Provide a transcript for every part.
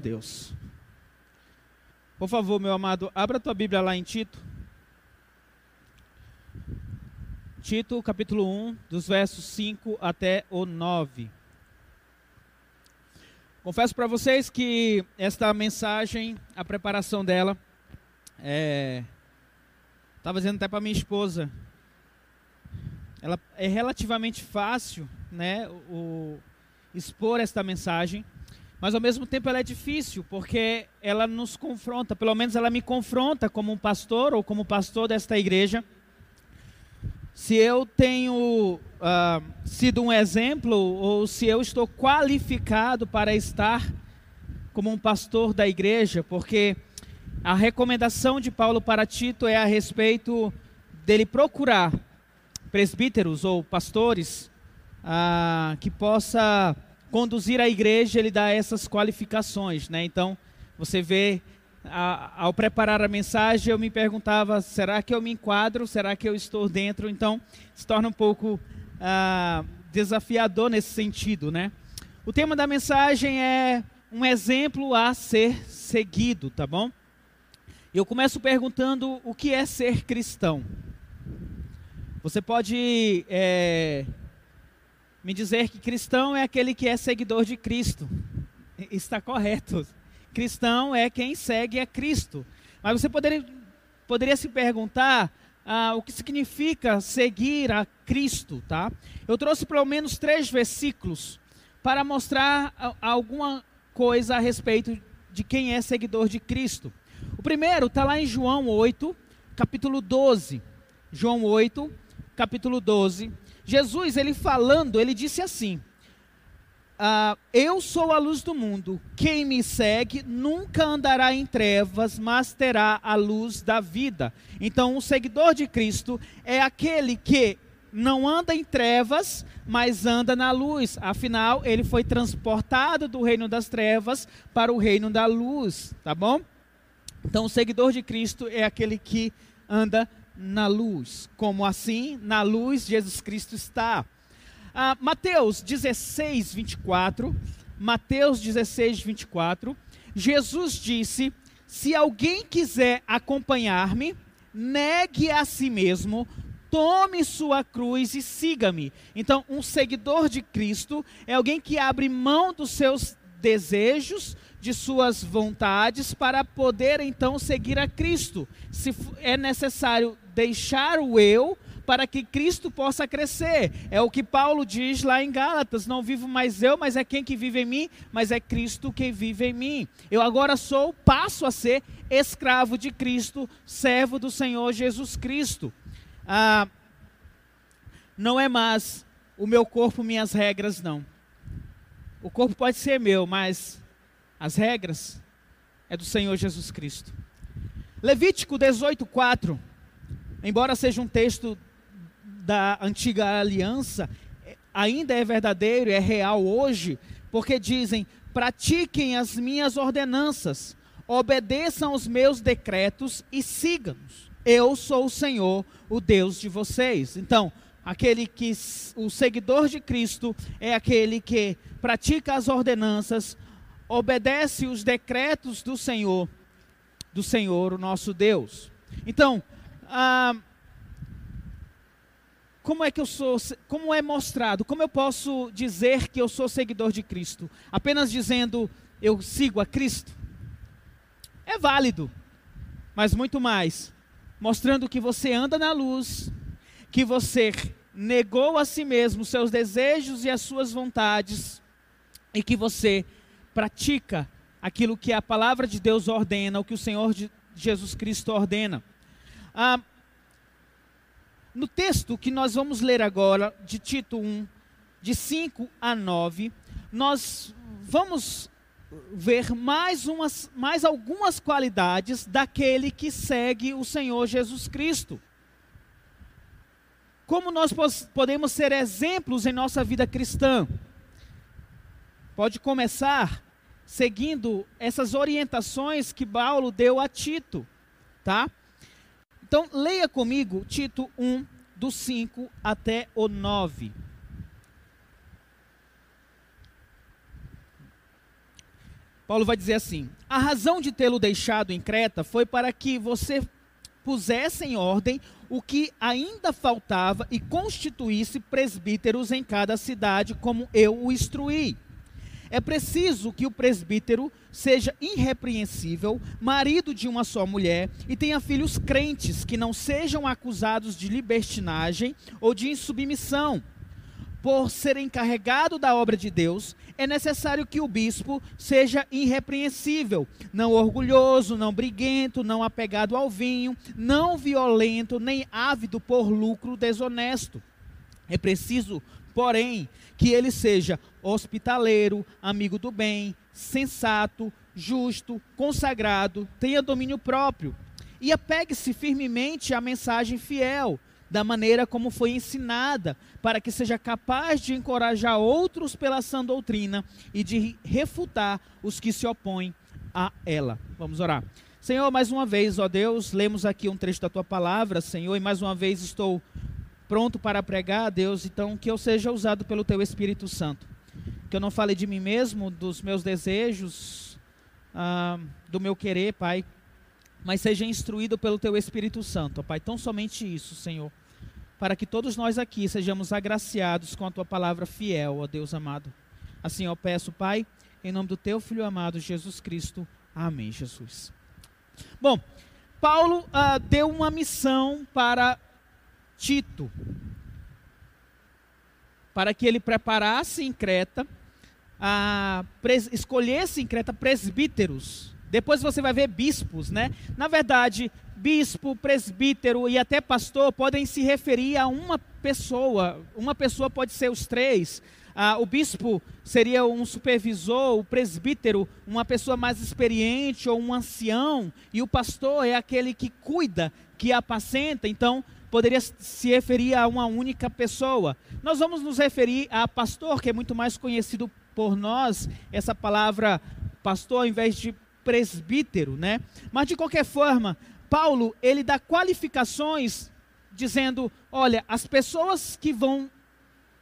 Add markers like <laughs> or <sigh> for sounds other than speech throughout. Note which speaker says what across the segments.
Speaker 1: Deus. Por favor, meu amado, abra tua Bíblia lá em Tito. Tito, capítulo 1, dos versos 5 até o 9. Confesso para vocês que esta mensagem, a preparação dela, é, estava dizendo até para minha esposa, ela é relativamente fácil, né, o, expor esta mensagem, mas ao mesmo tempo ela é difícil, porque ela nos confronta, pelo menos ela me confronta como um pastor ou como pastor desta igreja. Se eu tenho uh, sido um exemplo ou se eu estou qualificado para estar como um pastor da igreja, porque a recomendação de Paulo para Tito é a respeito dele procurar presbíteros ou pastores uh, que possa conduzir a igreja, ele dá essas qualificações, né? Então, você vê, a, ao preparar a mensagem, eu me perguntava: será que eu me enquadro? Será que eu estou dentro? Então, se torna um pouco ah, desafiador nesse sentido, né? O tema da mensagem é um exemplo a ser seguido, tá bom? Eu começo perguntando o que é ser cristão. Você pode é, me dizer que cristão é aquele que é seguidor de Cristo. Está correto. Cristão é quem segue a Cristo. Mas você poderia, poderia se perguntar ah, o que significa seguir a Cristo, tá? Eu trouxe pelo menos três versículos para mostrar alguma coisa a respeito de quem é seguidor de Cristo. O primeiro está lá em João 8, capítulo 12. João 8, capítulo 12. Jesus, ele falando, ele disse assim: ah, Eu sou a luz do mundo. Quem me segue nunca andará em trevas, mas terá a luz da vida. Então, o seguidor de Cristo é aquele que não anda em trevas, mas anda na luz. Afinal, ele foi transportado do reino das trevas para o reino da luz, tá bom? Então, o seguidor de Cristo é aquele que anda na luz. Como assim? Na luz Jesus Cristo está. Ah, Mateus 16, 24. Mateus 16, 24. Jesus disse: Se alguém quiser acompanhar-me, negue a si mesmo, tome sua cruz e siga-me. Então, um seguidor de Cristo é alguém que abre mão dos seus desejos, de suas vontades para poder então seguir a Cristo. Se é necessário deixar o eu para que Cristo possa crescer. É o que Paulo diz lá em Gálatas: não vivo mais eu, mas é quem que vive em mim, mas é Cristo que vive em mim. Eu agora sou, passo a ser escravo de Cristo, servo do Senhor Jesus Cristo. Ah, não é mais o meu corpo, minhas regras, não. O corpo pode ser meu, mas as regras é do Senhor Jesus Cristo. Levítico 18:4 embora seja um texto da antiga aliança, ainda é verdadeiro, é real hoje, porque dizem: pratiquem as minhas ordenanças, obedeçam os meus decretos e sigam-nos. Eu sou o Senhor, o Deus de vocês. Então, aquele que o seguidor de Cristo é aquele que pratica as ordenanças, obedece os decretos do Senhor, do Senhor, o nosso Deus. Então, ah, como é que eu sou, como é mostrado, como eu posso dizer que eu sou seguidor de Cristo? Apenas dizendo eu sigo a Cristo? É válido, mas muito mais, mostrando que você anda na luz, que você negou a si mesmo seus desejos e as suas vontades, e que você pratica aquilo que a palavra de Deus ordena, o que o Senhor Jesus Cristo ordena. Ah, no texto que nós vamos ler agora, de Tito 1, de 5 a 9, nós vamos ver mais, umas, mais algumas qualidades daquele que segue o Senhor Jesus Cristo. Como nós podemos ser exemplos em nossa vida cristã? Pode começar seguindo essas orientações que Paulo deu a Tito, tá? Então, leia comigo Tito 1, do 5 até o 9. Paulo vai dizer assim: A razão de tê-lo deixado em Creta foi para que você pusesse em ordem o que ainda faltava e constituísse presbíteros em cada cidade, como eu o instruí. É preciso que o presbítero seja irrepreensível, marido de uma só mulher e tenha filhos crentes que não sejam acusados de libertinagem ou de insubmissão. Por ser encarregado da obra de Deus, é necessário que o bispo seja irrepreensível, não orgulhoso, não briguento, não apegado ao vinho, não violento, nem ávido por lucro desonesto. É preciso, porém, que ele seja hospitaleiro, amigo do bem, sensato, justo, consagrado, tenha domínio próprio e apegue-se firmemente à mensagem fiel, da maneira como foi ensinada, para que seja capaz de encorajar outros pela sã doutrina e de refutar os que se opõem a ela. Vamos orar. Senhor, mais uma vez, ó Deus, lemos aqui um trecho da tua palavra, Senhor, e mais uma vez estou pronto para pregar, Deus, então que eu seja usado pelo teu Espírito Santo que eu não fale de mim mesmo, dos meus desejos, ah, do meu querer, Pai, mas seja instruído pelo Teu Espírito Santo, Pai. Tão somente isso, Senhor, para que todos nós aqui sejamos agraciados com a Tua palavra fiel, ó Deus amado. Assim eu peço, Pai, em nome do Teu Filho amado, Jesus Cristo. Amém, Jesus. Bom, Paulo ah, deu uma missão para Tito, para que ele preparasse em Creta a, escolhesse em Creta presbíteros. Depois você vai ver bispos, né? Na verdade, bispo, presbítero e até pastor podem se referir a uma pessoa. Uma pessoa pode ser os três. Ah, o bispo seria um supervisor, o presbítero, uma pessoa mais experiente ou um ancião, e o pastor é aquele que cuida, que apacenta. Então, poderia se referir a uma única pessoa. Nós vamos nos referir a pastor, que é muito mais conhecido por nós essa palavra pastor ao invés de presbítero, né? Mas de qualquer forma, Paulo, ele dá qualificações dizendo, olha, as pessoas que vão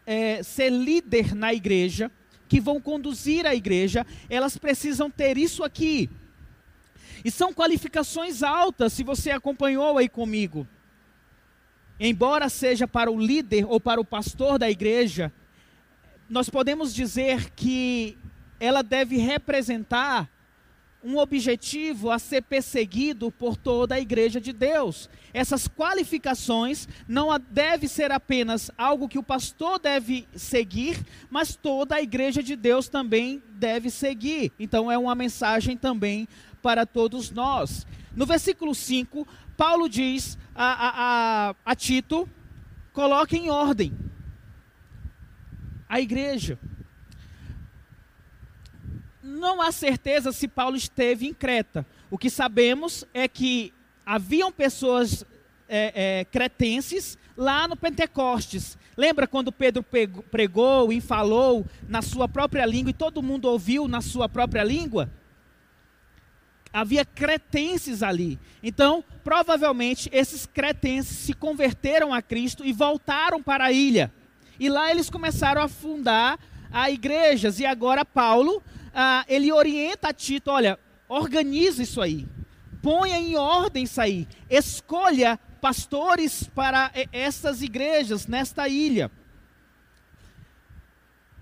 Speaker 1: é, ser líder na igreja, que vão conduzir a igreja, elas precisam ter isso aqui. E são qualificações altas, se você acompanhou aí comigo. Embora seja para o líder ou para o pastor da igreja, nós podemos dizer que ela deve representar um objetivo a ser perseguido por toda a igreja de Deus. Essas qualificações não deve ser apenas algo que o pastor deve seguir, mas toda a igreja de Deus também deve seguir. Então é uma mensagem também para todos nós. No versículo 5, Paulo diz a, a, a, a Tito: coloque em ordem a igreja. Não há certeza se Paulo esteve em Creta. O que sabemos é que haviam pessoas é, é, cretenses lá no Pentecostes. Lembra quando Pedro pregou e falou na sua própria língua e todo mundo ouviu na sua própria língua? Havia cretenses ali. Então, provavelmente, esses cretenses se converteram a Cristo e voltaram para a ilha. E lá eles começaram a fundar a igrejas. E agora Paulo, ah, ele orienta a Tito, olha, organiza isso aí. Ponha em ordem isso aí. Escolha pastores para essas igrejas nesta ilha.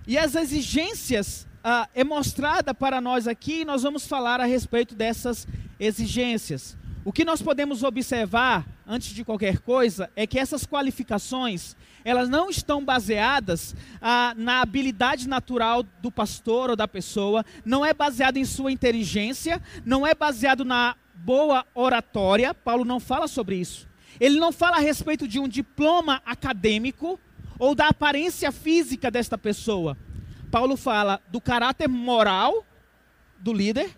Speaker 1: E as exigências ah, é mostrada para nós aqui, nós vamos falar a respeito dessas exigências. O que nós podemos observar, antes de qualquer coisa, é que essas qualificações, elas não estão baseadas ah, na habilidade natural do pastor ou da pessoa, não é baseado em sua inteligência, não é baseado na boa oratória, Paulo não fala sobre isso. Ele não fala a respeito de um diploma acadêmico ou da aparência física desta pessoa. Paulo fala do caráter moral do líder,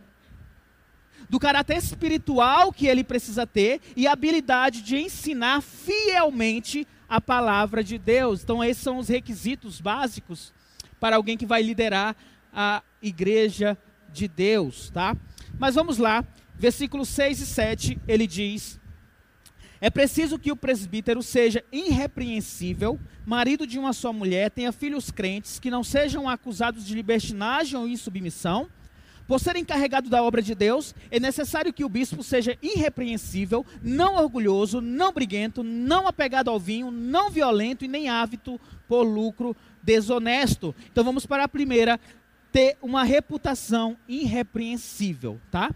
Speaker 1: do caráter espiritual que ele precisa ter e a habilidade de ensinar fielmente a palavra de Deus. Então, esses são os requisitos básicos para alguém que vai liderar a igreja de Deus, tá? Mas vamos lá, versículos 6 e 7, ele diz: É preciso que o presbítero seja irrepreensível, marido de uma só mulher, tenha filhos crentes, que não sejam acusados de libertinagem ou insubmissão Por ser encarregado da obra de Deus, é necessário que o bispo seja irrepreensível, não orgulhoso, não briguento, não apegado ao vinho, não violento e nem ávido por lucro desonesto. Então vamos para a primeira, ter uma reputação irrepreensível, tá?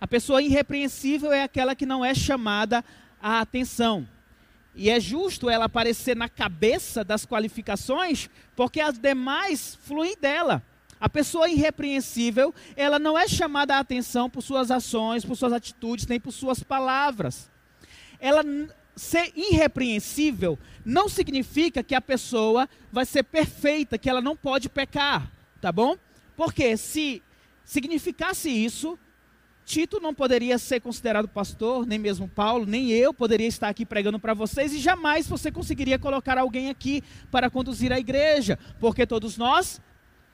Speaker 1: A pessoa irrepreensível é aquela que não é chamada a atenção. E é justo ela aparecer na cabeça das qualificações, porque as demais fluem dela. A pessoa irrepreensível, ela não é chamada a atenção por suas ações, por suas atitudes, nem por suas palavras. Ela ser irrepreensível não significa que a pessoa vai ser perfeita, que ela não pode pecar, tá bom? Porque se significasse isso, Tito não poderia ser considerado pastor, nem mesmo Paulo, nem eu poderia estar aqui pregando para vocês, e jamais você conseguiria colocar alguém aqui para conduzir a igreja, porque todos nós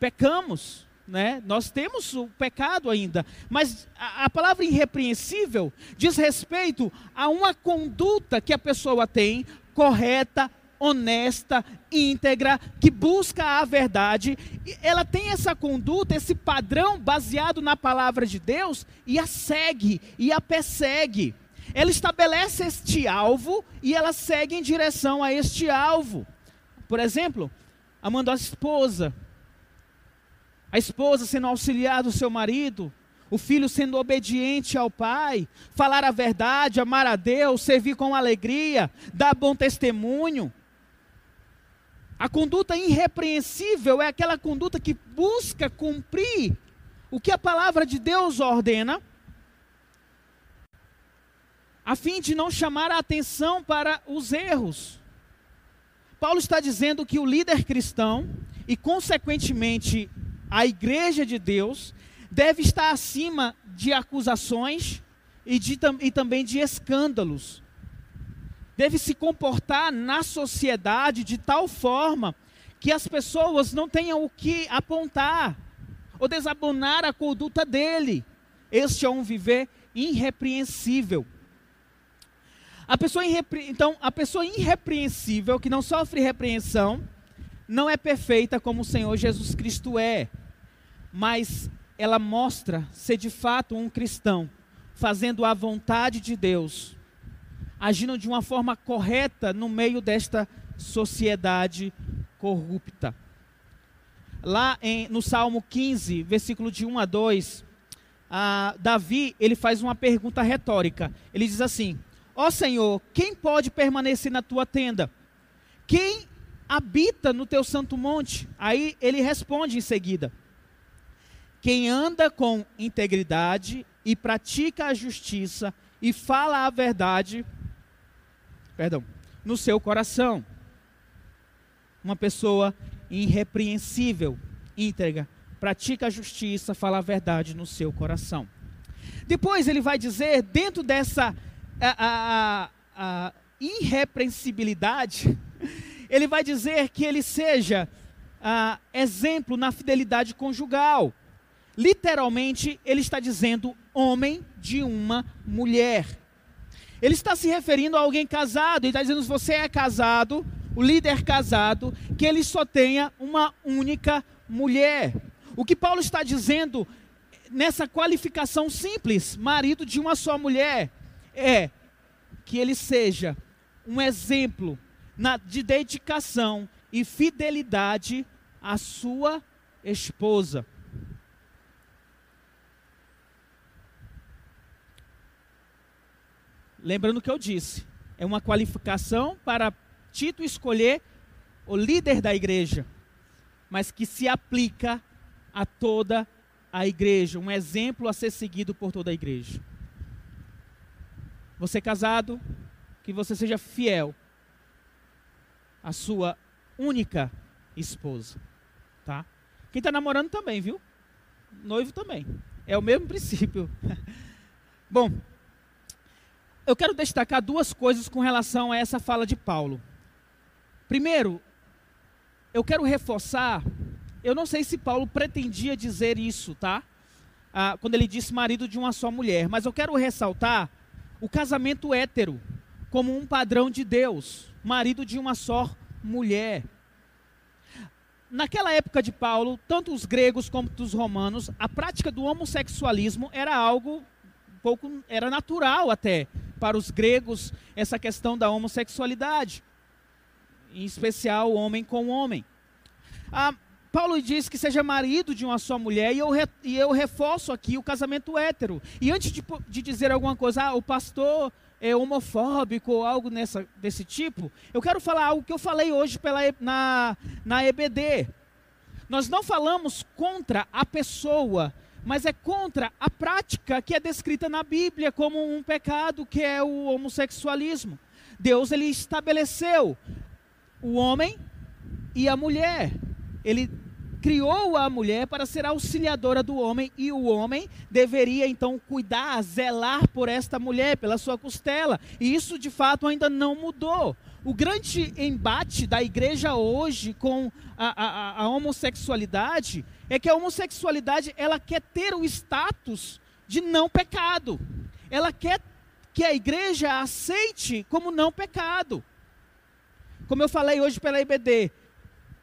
Speaker 1: pecamos, né? Nós temos o pecado ainda, mas a, a, palavra irrepreensível diz respeito a uma conduta que a pessoa tem correta, honesta, íntegra, que busca a verdade. Ela tem essa conduta, esse padrão baseado na palavra de Deus e a segue e a persegue. Ela estabelece este alvo e ela segue em direção a este alvo. Por exemplo, amando a esposa, a esposa sendo auxiliar do seu marido, o filho sendo obediente ao pai, falar a verdade, amar a Deus, servir com alegria, dar bom testemunho. A conduta irrepreensível é aquela conduta que busca cumprir o que a palavra de Deus ordena, a fim de não chamar a atenção para os erros. Paulo está dizendo que o líder cristão, e consequentemente a igreja de Deus deve estar acima de acusações e, de, e também de escândalos. Deve se comportar na sociedade de tal forma que as pessoas não tenham o que apontar ou desabonar a conduta dele. Este é um viver irrepreensível. A pessoa irrepre... Então, a pessoa irrepreensível, que não sofre repreensão, não é perfeita como o Senhor Jesus Cristo é mas ela mostra ser de fato um cristão, fazendo a vontade de Deus, agindo de uma forma correta no meio desta sociedade corrupta. Lá em, no Salmo 15, versículo de 1 a 2, a Davi ele faz uma pergunta retórica. Ele diz assim: Ó oh Senhor, quem pode permanecer na tua tenda? Quem habita no teu santo monte? Aí ele responde em seguida: quem anda com integridade e pratica a justiça e fala a verdade, perdão, no seu coração. Uma pessoa irrepreensível, íntegra, pratica a justiça, fala a verdade no seu coração. Depois ele vai dizer, dentro dessa a, a, a irrepreensibilidade, <laughs> ele vai dizer que ele seja a, exemplo na fidelidade conjugal literalmente, ele está dizendo homem de uma mulher. Ele está se referindo a alguém casado, ele está dizendo: se você é casado, o líder casado, que ele só tenha uma única mulher. O que Paulo está dizendo nessa qualificação simples, marido de uma só mulher, é que ele seja um exemplo na, de dedicação e fidelidade à sua esposa. Lembrando que eu disse, é uma qualificação para Tito escolher o líder da igreja, mas que se aplica a toda a igreja, um exemplo a ser seguido por toda a igreja. Você casado, que você seja fiel à sua única esposa, tá? Quem está namorando também, viu? Noivo também. É o mesmo <laughs> princípio. Bom, eu quero destacar duas coisas com relação a essa fala de Paulo. Primeiro, eu quero reforçar, eu não sei se Paulo pretendia dizer isso, tá? Ah, quando ele disse marido de uma só mulher, mas eu quero ressaltar o casamento hétero como um padrão de Deus, marido de uma só mulher. naquela época de Paulo, tanto os gregos como os romanos, a prática do homossexualismo era algo um pouco era natural até para os gregos essa questão da homossexualidade, em especial homem com homem. Ah, Paulo diz que seja marido de uma só mulher, e eu, re, e eu reforço aqui o casamento hétero. E antes de, de dizer alguma coisa, ah, o pastor é homofóbico ou algo nessa, desse tipo, eu quero falar algo que eu falei hoje pela, na, na EBD. Nós não falamos contra a pessoa, mas é contra a prática que é descrita na Bíblia como um pecado, que é o homossexualismo. Deus ele estabeleceu o homem e a mulher. Ele criou a mulher para ser auxiliadora do homem e o homem deveria então cuidar, zelar por esta mulher, pela sua costela. E isso de fato ainda não mudou. O grande embate da igreja hoje com a, a, a homossexualidade é que a homossexualidade ela quer ter o status de não pecado. Ela quer que a igreja aceite como não pecado. Como eu falei hoje pela IBD,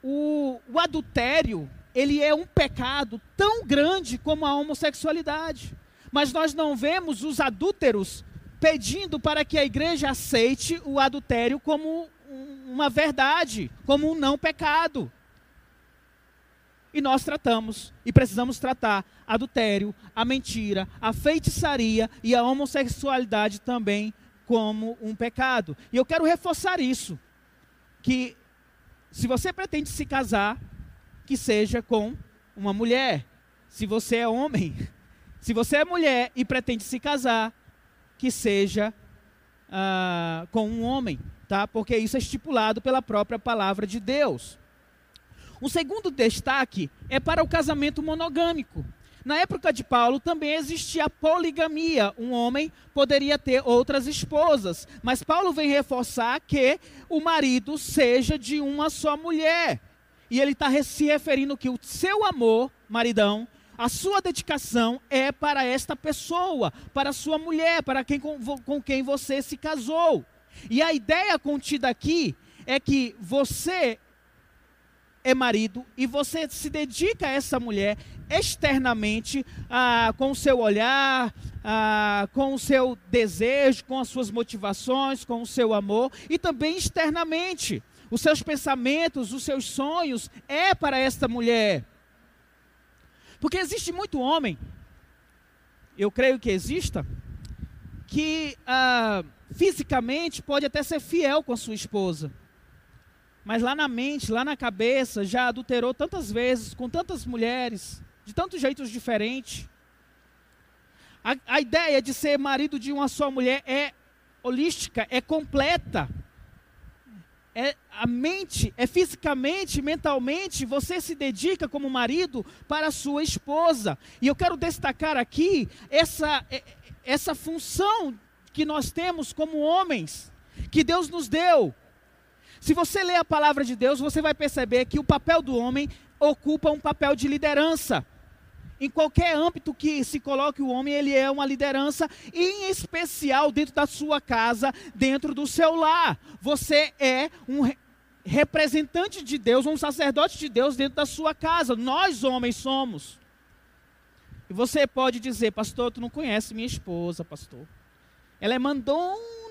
Speaker 1: o, o adultério, ele é um pecado tão grande como a homossexualidade. Mas nós não vemos os adúlteros pedindo para que a igreja aceite o adultério como uma verdade, como um não pecado. E nós tratamos, e precisamos tratar adultério, a mentira, a feitiçaria e a homossexualidade também como um pecado. E eu quero reforçar isso, que se você pretende se casar, que seja com uma mulher. Se você é homem, <laughs> se você é mulher e pretende se casar, que seja uh, com um homem, tá? Porque isso é estipulado pela própria palavra de Deus. Um segundo destaque é para o casamento monogâmico. Na época de Paulo também existia a poligamia. Um homem poderia ter outras esposas. Mas Paulo vem reforçar que o marido seja de uma só mulher. E ele está se referindo que o seu amor, maridão, a sua dedicação é para esta pessoa, para sua mulher, para quem com, com quem você se casou. E a ideia contida aqui é que você é marido e você se dedica a essa mulher externamente, ah, com o seu olhar, ah, com o seu desejo, com as suas motivações, com o seu amor, e também externamente. Os seus pensamentos, os seus sonhos é para esta mulher. Porque existe muito homem, eu creio que exista, que ah, fisicamente pode até ser fiel com a sua esposa mas lá na mente, lá na cabeça, já adulterou tantas vezes, com tantas mulheres, de tantos jeitos diferentes. A, a ideia de ser marido de uma só mulher é holística, é completa. É a mente, é fisicamente, mentalmente, você se dedica como marido para a sua esposa. E eu quero destacar aqui essa, essa função que nós temos como homens, que Deus nos deu se você ler a palavra de Deus, você vai perceber que o papel do homem ocupa um papel de liderança. Em qualquer âmbito que se coloque o homem, ele é uma liderança, em especial dentro da sua casa, dentro do seu lar. Você é um representante de Deus, um sacerdote de Deus dentro da sua casa. Nós, homens, somos. E você pode dizer, pastor, tu não conhece minha esposa, pastor. Ela é mandona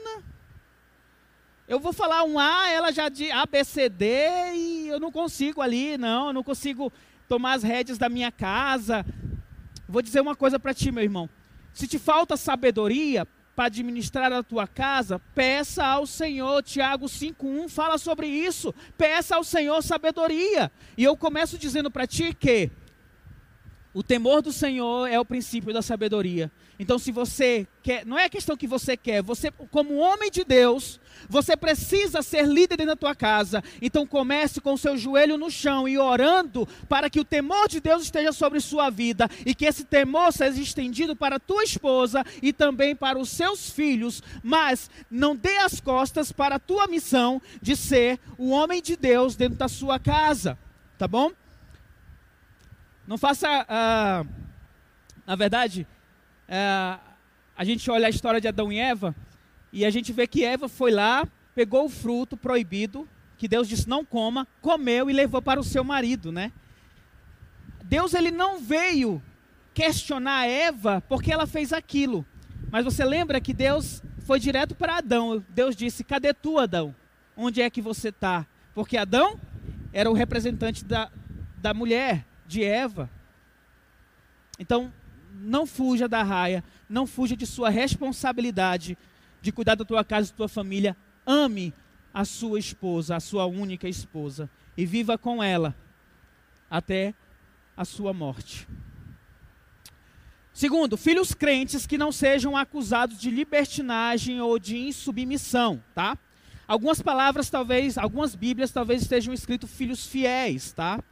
Speaker 1: eu vou falar um A, ela já de A, B, C, D, e eu não consigo ali, não, eu não consigo tomar as rédeas da minha casa. Vou dizer uma coisa para ti, meu irmão. Se te falta sabedoria para administrar a tua casa, peça ao Senhor. Tiago 5:1 fala sobre isso. Peça ao Senhor sabedoria. E eu começo dizendo para ti que o temor do Senhor é o princípio da sabedoria. Então, se você quer, não é a questão que você quer, você, como homem de Deus, você precisa ser líder dentro da tua casa. Então, comece com o seu joelho no chão e orando para que o temor de Deus esteja sobre sua vida e que esse temor seja estendido para a tua esposa e também para os seus filhos. Mas não dê as costas para a tua missão de ser o homem de Deus dentro da sua casa. Tá bom? Não faça. Uh, na verdade, uh, a gente olha a história de Adão e Eva e a gente vê que Eva foi lá, pegou o fruto proibido que Deus disse não coma, comeu e levou para o seu marido, né? Deus ele não veio questionar Eva porque ela fez aquilo. Mas você lembra que Deus foi direto para Adão. Deus disse: Cadê tu, Adão? Onde é que você está? Porque Adão era o representante da, da mulher, de Eva. Então, não fuja da raia, não fuja de sua responsabilidade de cuidar da tua casa e da tua família. Ame a sua esposa, a sua única esposa, e viva com ela até a sua morte. Segundo, filhos crentes que não sejam acusados de libertinagem ou de insubmissão, tá? Algumas palavras talvez, algumas bíblias talvez estejam escrito filhos fiéis, tá?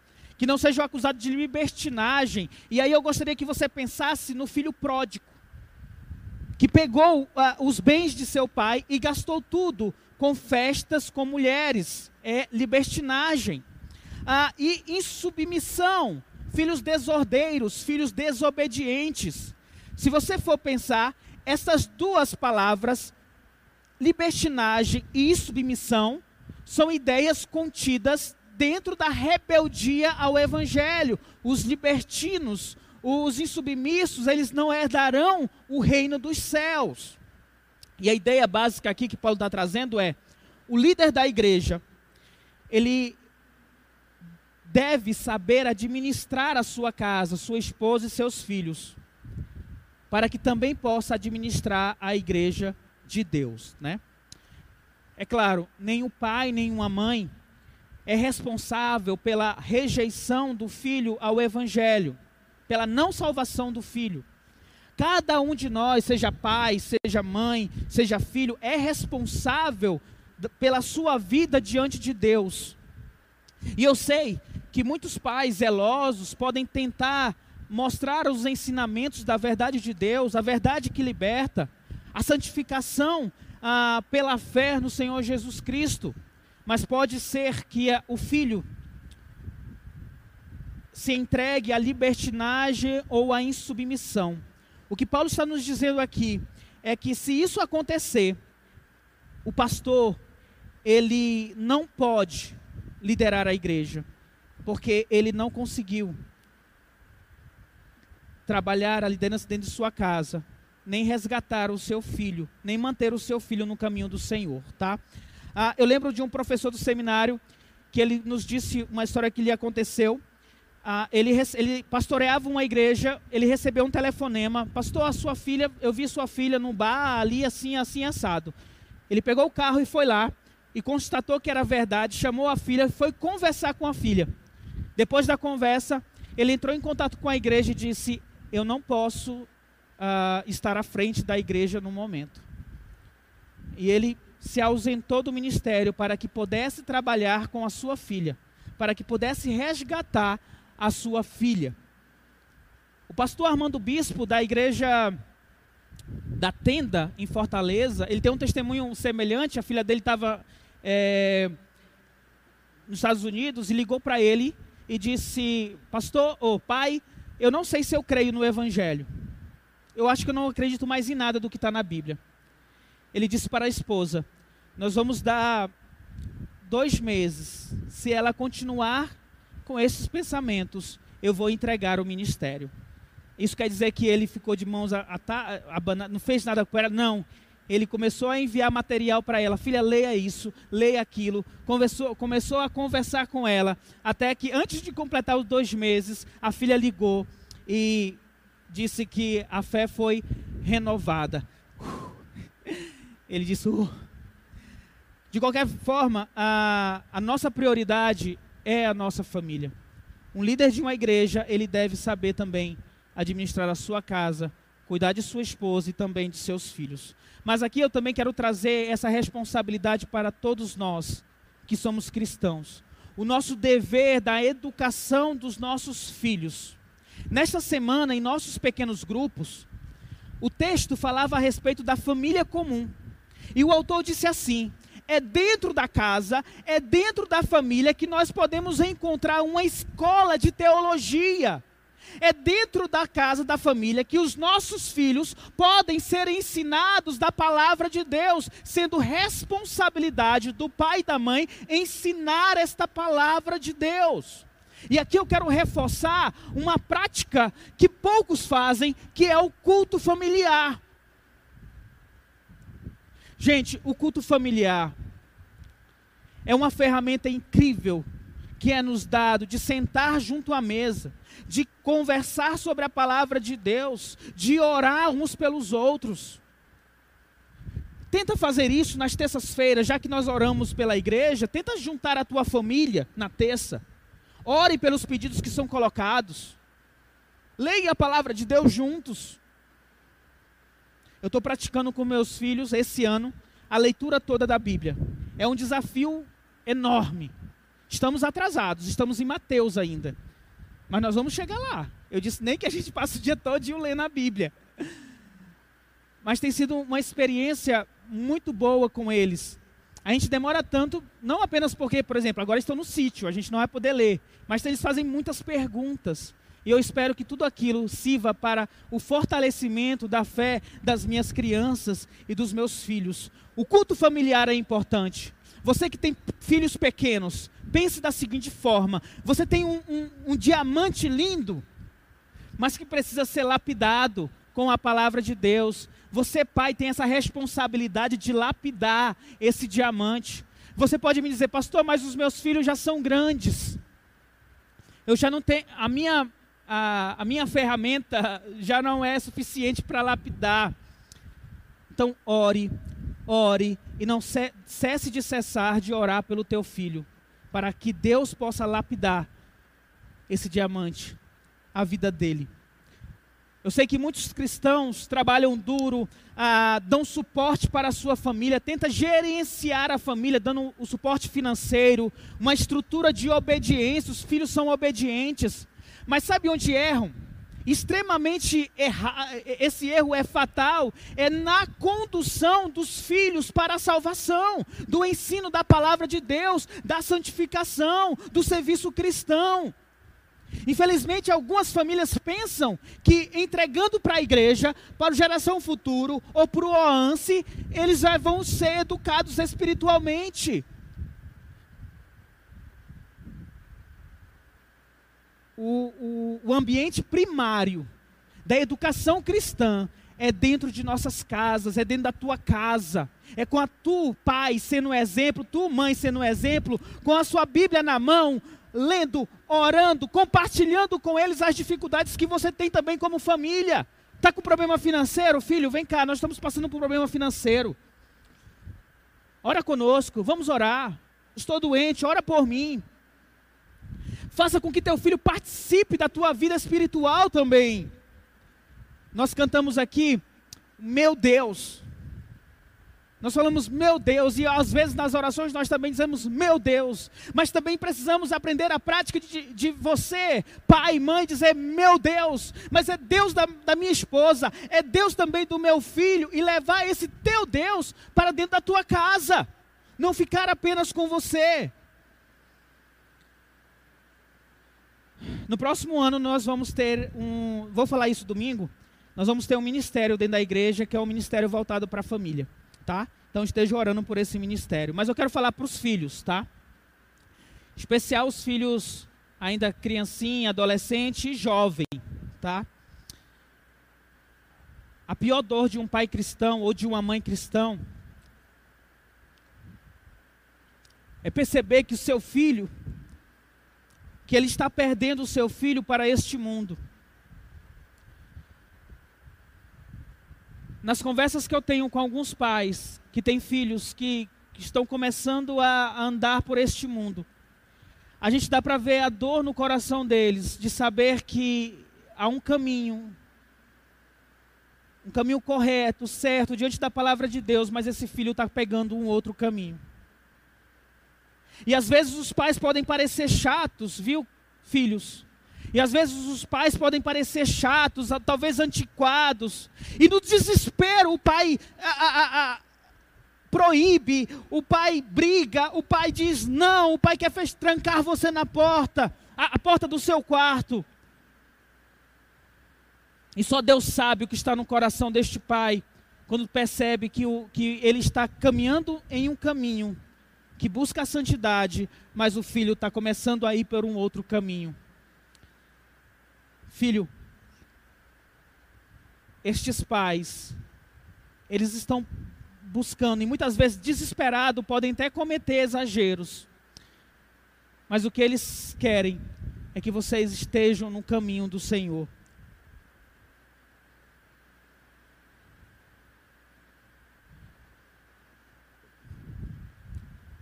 Speaker 1: Que não sejam acusados de libertinagem. E aí eu gostaria que você pensasse no filho pródigo, que pegou uh, os bens de seu pai e gastou tudo com festas com mulheres. É libertinagem. Uh, e insubmissão filhos desordeiros, filhos desobedientes. Se você for pensar, essas duas palavras, libertinagem e submissão, são ideias contidas dentro da rebeldia ao evangelho. Os libertinos, os insubmissos, eles não herdarão o reino dos céus. E a ideia básica aqui que Paulo está trazendo é: o líder da igreja, ele deve saber administrar a sua casa, sua esposa e seus filhos, para que também possa administrar a igreja de Deus, né? É claro, nem o pai, nem uma mãe é responsável pela rejeição do filho ao evangelho, pela não salvação do filho. Cada um de nós, seja pai, seja mãe, seja filho, é responsável pela sua vida diante de Deus. E eu sei que muitos pais zelosos podem tentar mostrar os ensinamentos da verdade de Deus, a verdade que liberta, a santificação ah, pela fé no Senhor Jesus Cristo. Mas pode ser que o filho se entregue à libertinagem ou à insubmissão. O que Paulo está nos dizendo aqui é que se isso acontecer, o pastor ele não pode liderar a igreja porque ele não conseguiu trabalhar a liderança dentro de sua casa, nem resgatar o seu filho, nem manter o seu filho no caminho do Senhor, tá? Ah, eu lembro de um professor do seminário que ele nos disse uma história que lhe aconteceu. Ah, ele, ele pastoreava uma igreja, ele recebeu um telefonema, pastor, a sua filha, eu vi sua filha no bar ali assim, assim assado. Ele pegou o carro e foi lá e constatou que era verdade, chamou a filha, foi conversar com a filha. Depois da conversa, ele entrou em contato com a igreja e disse: Eu não posso uh, estar à frente da igreja no momento. E ele se ausentou do ministério para que pudesse trabalhar com a sua filha, para que pudesse resgatar a sua filha. O pastor Armando Bispo, da igreja da Tenda, em Fortaleza, ele tem um testemunho semelhante. A filha dele estava é, nos Estados Unidos e ligou para ele e disse: Pastor, ou oh, pai, eu não sei se eu creio no Evangelho. Eu acho que eu não acredito mais em nada do que está na Bíblia. Ele disse para a esposa: Nós vamos dar dois meses. Se ela continuar com esses pensamentos, eu vou entregar o ministério. Isso quer dizer que ele ficou de mãos atadas, não fez nada com ela? Não ele começou a enviar material para ela. Filha, leia isso, leia aquilo. Conversou, começou a conversar com ela. Até que, antes de completar os dois meses, a filha ligou e disse que a fé foi renovada. Ele disse: uh. De qualquer forma, a, a nossa prioridade é a nossa família. Um líder de uma igreja, ele deve saber também administrar a sua casa, cuidar de sua esposa e também de seus filhos. Mas aqui eu também quero trazer essa responsabilidade para todos nós que somos cristãos. O nosso dever da educação dos nossos filhos. Nesta semana, em nossos pequenos grupos, o texto falava a respeito da família comum. E o autor disse assim: é dentro da casa, é dentro da família que nós podemos encontrar uma escola de teologia É dentro da casa da família que os nossos filhos podem ser ensinados da palavra de Deus, sendo responsabilidade do pai e da mãe ensinar esta palavra de Deus. E aqui eu quero reforçar uma prática que poucos fazem, que é o culto familiar. Gente, o culto familiar é uma ferramenta incrível que é nos dado de sentar junto à mesa, de conversar sobre a palavra de Deus, de orar uns pelos outros. Tenta fazer isso nas terças-feiras, já que nós oramos pela igreja, tenta juntar a tua família na terça. Ore pelos pedidos que são colocados. Leia a palavra de Deus juntos. Eu estou praticando com meus filhos esse ano a leitura toda da Bíblia. É um desafio enorme. Estamos atrasados, estamos em Mateus ainda. Mas nós vamos chegar lá. Eu disse nem que a gente passe o dia todo lendo a Bíblia. Mas tem sido uma experiência muito boa com eles. A gente demora tanto, não apenas porque, por exemplo, agora estão no sítio, a gente não vai poder ler, mas eles fazem muitas perguntas. E eu espero que tudo aquilo sirva para o fortalecimento da fé das minhas crianças e dos meus filhos. O culto familiar é importante. Você que tem filhos pequenos, pense da seguinte forma: você tem um, um, um diamante lindo, mas que precisa ser lapidado com a palavra de Deus. Você, pai, tem essa responsabilidade de lapidar esse diamante. Você pode me dizer, pastor, mas os meus filhos já são grandes. Eu já não tenho. A minha a, a minha ferramenta já não é suficiente para lapidar. Então, ore, ore e não cesse de cessar de orar pelo teu filho, para que Deus possa lapidar esse diamante, a vida dele. Eu sei que muitos cristãos trabalham duro, ah, dão suporte para a sua família, tenta gerenciar a família, dando o suporte financeiro, uma estrutura de obediência. Os filhos são obedientes. Mas sabe onde erram? Extremamente erra... esse erro é fatal, é na condução dos filhos para a salvação, do ensino da palavra de Deus, da santificação, do serviço cristão. Infelizmente, algumas famílias pensam que entregando para a igreja, para o geração futuro ou para o OANSE, eles vão ser educados espiritualmente. O, o, o ambiente primário da educação cristã é dentro de nossas casas, é dentro da tua casa. É com a tu, pai, sendo um exemplo, tu, mãe, sendo um exemplo, com a sua Bíblia na mão, lendo, orando, compartilhando com eles as dificuldades que você tem também como família. Está com problema financeiro? Filho, vem cá, nós estamos passando por um problema financeiro. Ora conosco, vamos orar. Estou doente, ora por mim. Faça com que teu filho participe da tua vida espiritual também. Nós cantamos aqui, meu Deus. Nós falamos, meu Deus, e às vezes nas orações nós também dizemos, meu Deus, mas também precisamos aprender a prática de, de você, pai, mãe, dizer, meu Deus, mas é Deus da, da minha esposa, é Deus também do meu filho, e levar esse teu Deus para dentro da tua casa, não ficar apenas com você. No próximo ano nós vamos ter um, vou falar isso domingo, nós vamos ter um ministério dentro da igreja que é um ministério voltado para a família, tá? Então esteja orando por esse ministério. Mas eu quero falar para os filhos, tá? Especial os filhos ainda criancinha, adolescente e jovem, tá? A pior dor de um pai cristão ou de uma mãe cristão é perceber que o seu filho que ele está perdendo o seu filho para este mundo. Nas conversas que eu tenho com alguns pais que têm filhos que, estão começando a andar por este mundo, a gente dá para ver a dor no coração deles de saber que há um caminho, um caminho correto, certo, diante da palavra de Deus, mas esse filho está pegando um outro caminho. E às vezes os pais podem parecer chatos, viu, filhos? E às vezes os pais podem parecer chatos, talvez antiquados. E no desespero o pai a, a, a, proíbe, o pai briga, o pai diz não, o pai quer trancar você na porta, a, porta do seu quarto. E só Deus sabe o que está no coração deste pai quando percebe que, o, que ele está caminhando em um caminho que busca a santidade, mas o filho está começando a ir por um outro caminho. Filho, estes pais, eles estão buscando, e muitas vezes desesperado, podem até cometer exageros, mas o que eles querem é que vocês estejam no caminho do Senhor.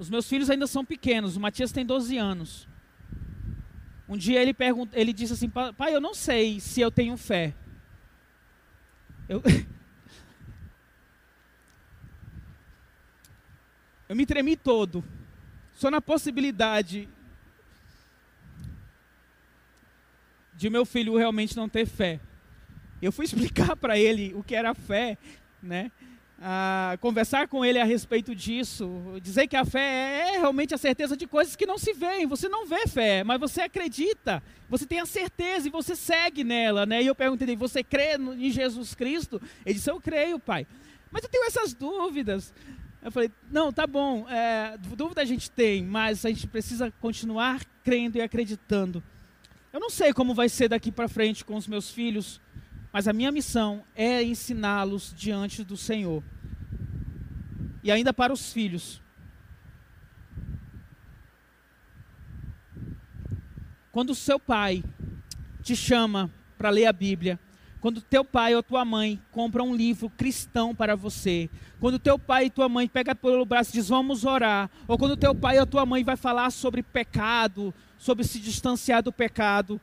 Speaker 1: Os meus filhos ainda são pequenos, o Matias tem 12 anos. Um dia ele, pergunta, ele disse assim: Pai, eu não sei se eu tenho fé. Eu, <laughs> eu me tremi todo. Só na possibilidade de meu filho realmente não ter fé. Eu fui <laughs> explicar para ele o que era fé, né? A conversar com ele a respeito disso, dizer que a fé é realmente a certeza de coisas que não se veem. Você não vê fé, mas você acredita, você tem a certeza e você segue nela, né? E eu perguntei, você crê em Jesus Cristo? Ele disse, eu creio, pai. Mas eu tenho essas dúvidas. Eu falei, não, tá bom, é, dúvida a gente tem, mas a gente precisa continuar crendo e acreditando. Eu não sei como vai ser daqui para frente com os meus filhos, mas a minha missão é ensiná-los diante do Senhor. E ainda para os filhos. Quando o seu pai te chama para ler a Bíblia, quando teu pai ou tua mãe compra um livro cristão para você, quando teu pai e tua mãe pega pelo braço e diz vamos orar, ou quando teu pai ou tua mãe vai falar sobre pecado, sobre se distanciar do pecado,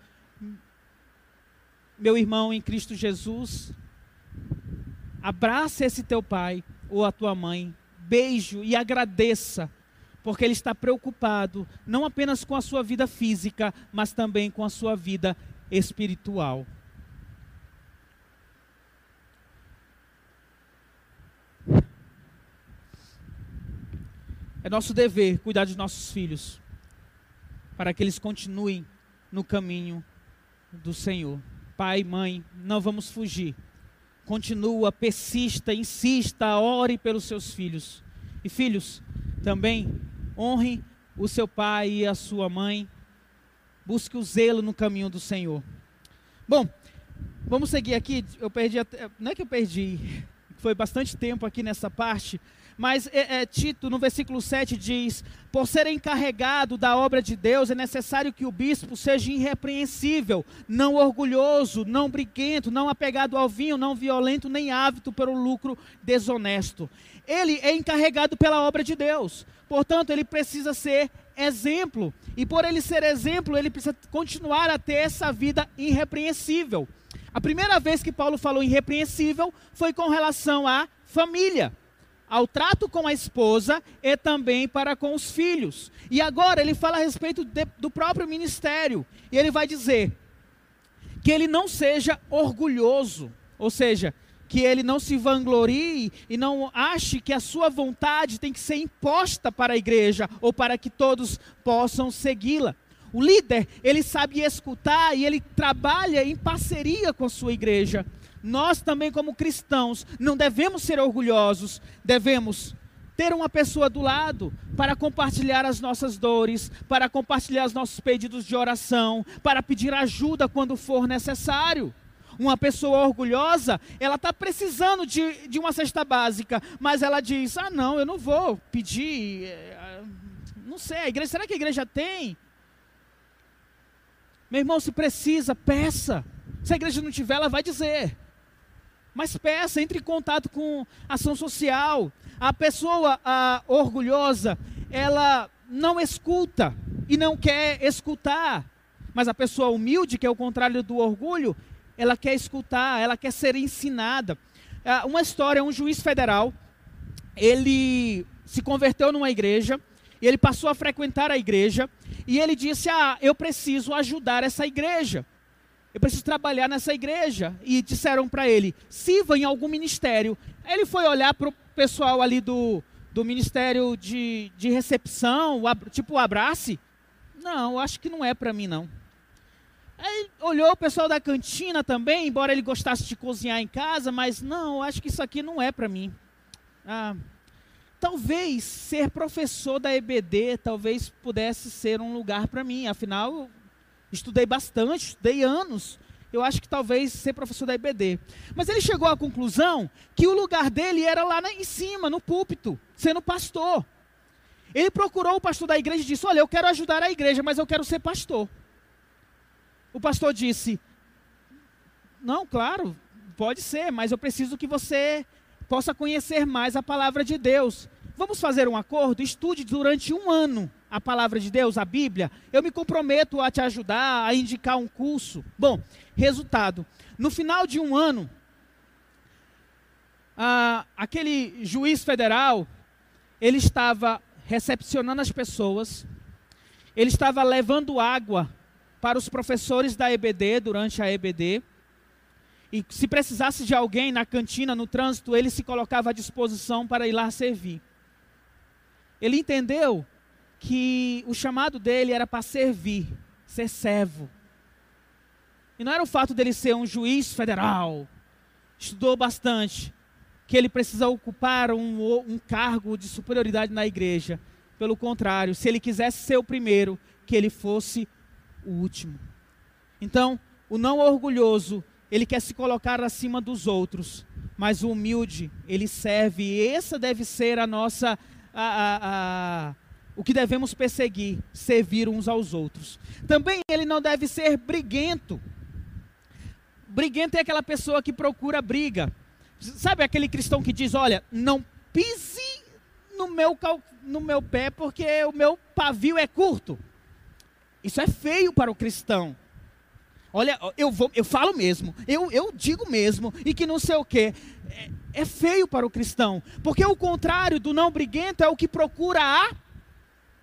Speaker 1: meu irmão em Cristo Jesus, abraça esse teu pai ou a tua mãe, beijo e agradeça, porque ele está preocupado não apenas com a sua vida física, mas também com a sua vida espiritual. É nosso dever cuidar de nossos filhos, para que eles continuem no caminho do Senhor pai, mãe, não vamos fugir. Continua, persista, insista, ore pelos seus filhos. E filhos, também honre o seu pai e a sua mãe. Busque o zelo no caminho do Senhor. Bom, vamos seguir aqui. Eu perdi, até, não é que eu perdi, <laughs> foi bastante tempo aqui nessa parte, mas é, é, Tito, no versículo 7, diz: Por ser encarregado da obra de Deus, é necessário que o bispo seja irrepreensível, não orgulhoso, não briguento, não apegado ao vinho, não violento, nem ávido pelo lucro desonesto. Ele é encarregado pela obra de Deus, portanto, ele precisa ser exemplo, e por ele ser exemplo, ele precisa continuar a ter essa vida irrepreensível. A primeira vez que Paulo falou irrepreensível foi com relação à família ao trato com a esposa e também para com os filhos. E agora ele fala a respeito de, do próprio ministério. E ele vai dizer que ele não seja orgulhoso, ou seja, que ele não se vanglorie e não ache que a sua vontade tem que ser imposta para a igreja ou para que todos possam segui-la. O líder, ele sabe escutar e ele trabalha em parceria com a sua igreja nós também, como cristãos, não devemos ser orgulhosos, devemos ter uma pessoa do lado para compartilhar as nossas dores, para compartilhar os nossos pedidos de oração, para pedir ajuda quando for necessário. Uma pessoa orgulhosa, ela está precisando de, de uma cesta básica, mas ela diz: Ah, não, eu não vou pedir. Eh, não sei, a igreja, será que a igreja tem? Meu irmão, se precisa, peça. Se a igreja não tiver, ela vai dizer. Mas peça, entre em contato com ação social. A pessoa a, orgulhosa, ela não escuta e não quer escutar. Mas a pessoa humilde, que é o contrário do orgulho, ela quer escutar, ela quer ser ensinada. É, uma história, um juiz federal, ele se converteu numa igreja, ele passou a frequentar a igreja, e ele disse: Ah, eu preciso ajudar essa igreja eu preciso trabalhar nessa igreja. E disseram para ele, sirva em algum ministério. Ele foi olhar para o pessoal ali do, do ministério de, de recepção, tipo o abrace. Não, acho que não é para mim não. Aí olhou o pessoal da cantina também, embora ele gostasse de cozinhar em casa, mas não, acho que isso aqui não é para mim. Ah, talvez ser professor da EBD talvez pudesse ser um lugar para mim. Afinal, estudei bastante, estudei anos. Eu acho que talvez ser professor da EBD. Mas ele chegou à conclusão que o lugar dele era lá em cima, no púlpito, sendo pastor. Ele procurou o pastor da igreja e disse: Olha, eu quero ajudar a igreja, mas eu quero ser pastor. O pastor disse: Não, claro, pode ser, mas eu preciso que você possa conhecer mais a palavra de Deus. Vamos fazer um acordo? Estude durante um ano a palavra de Deus, a Bíblia. Eu me comprometo a te ajudar, a indicar um curso. Bom, resultado: no final de um ano, ah, aquele juiz federal, ele estava recepcionando as pessoas, ele estava levando água para os professores da EBD durante a EBD. E se precisasse de alguém na cantina, no trânsito, ele se colocava à disposição para ir lá servir. Ele entendeu que o chamado dele era para servir, ser servo. E não era o fato dele ser um juiz federal, estudou bastante, que ele precisa ocupar um, um cargo de superioridade na igreja. Pelo contrário, se ele quisesse ser o primeiro, que ele fosse o último. Então, o não orgulhoso, ele quer se colocar acima dos outros, mas o humilde, ele serve, e essa deve ser a nossa. A, a, a, o que devemos perseguir, servir uns aos outros. Também ele não deve ser briguento. Briguento é aquela pessoa que procura briga. Sabe aquele cristão que diz: Olha, não pise no meu, no meu pé porque o meu pavio é curto. Isso é feio para o cristão. Olha, eu, vou, eu falo mesmo, eu, eu digo mesmo, e que não sei o quê. É, é feio para o cristão, porque o contrário do não briguento é o que procura a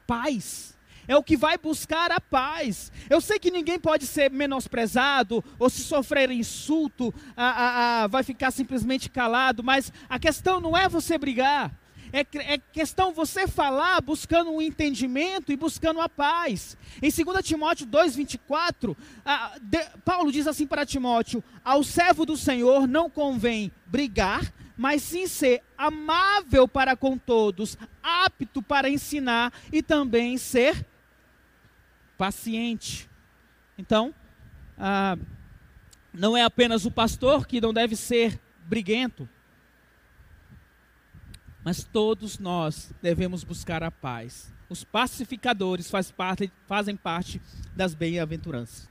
Speaker 1: paz é o que vai buscar a paz. Eu sei que ninguém pode ser menosprezado ou se sofrer insulto, a, a, a, vai ficar simplesmente calado, mas a questão não é você brigar. É, é questão você falar buscando um entendimento e buscando a paz. Em 2 Timóteo 2,24, Paulo diz assim para Timóteo: Ao servo do Senhor não convém brigar, mas sim ser amável para com todos, apto para ensinar e também ser paciente. Então, ah, não é apenas o pastor que não deve ser briguento, mas todos nós devemos buscar a paz. Os pacificadores faz parte, fazem parte das bem-aventuranças.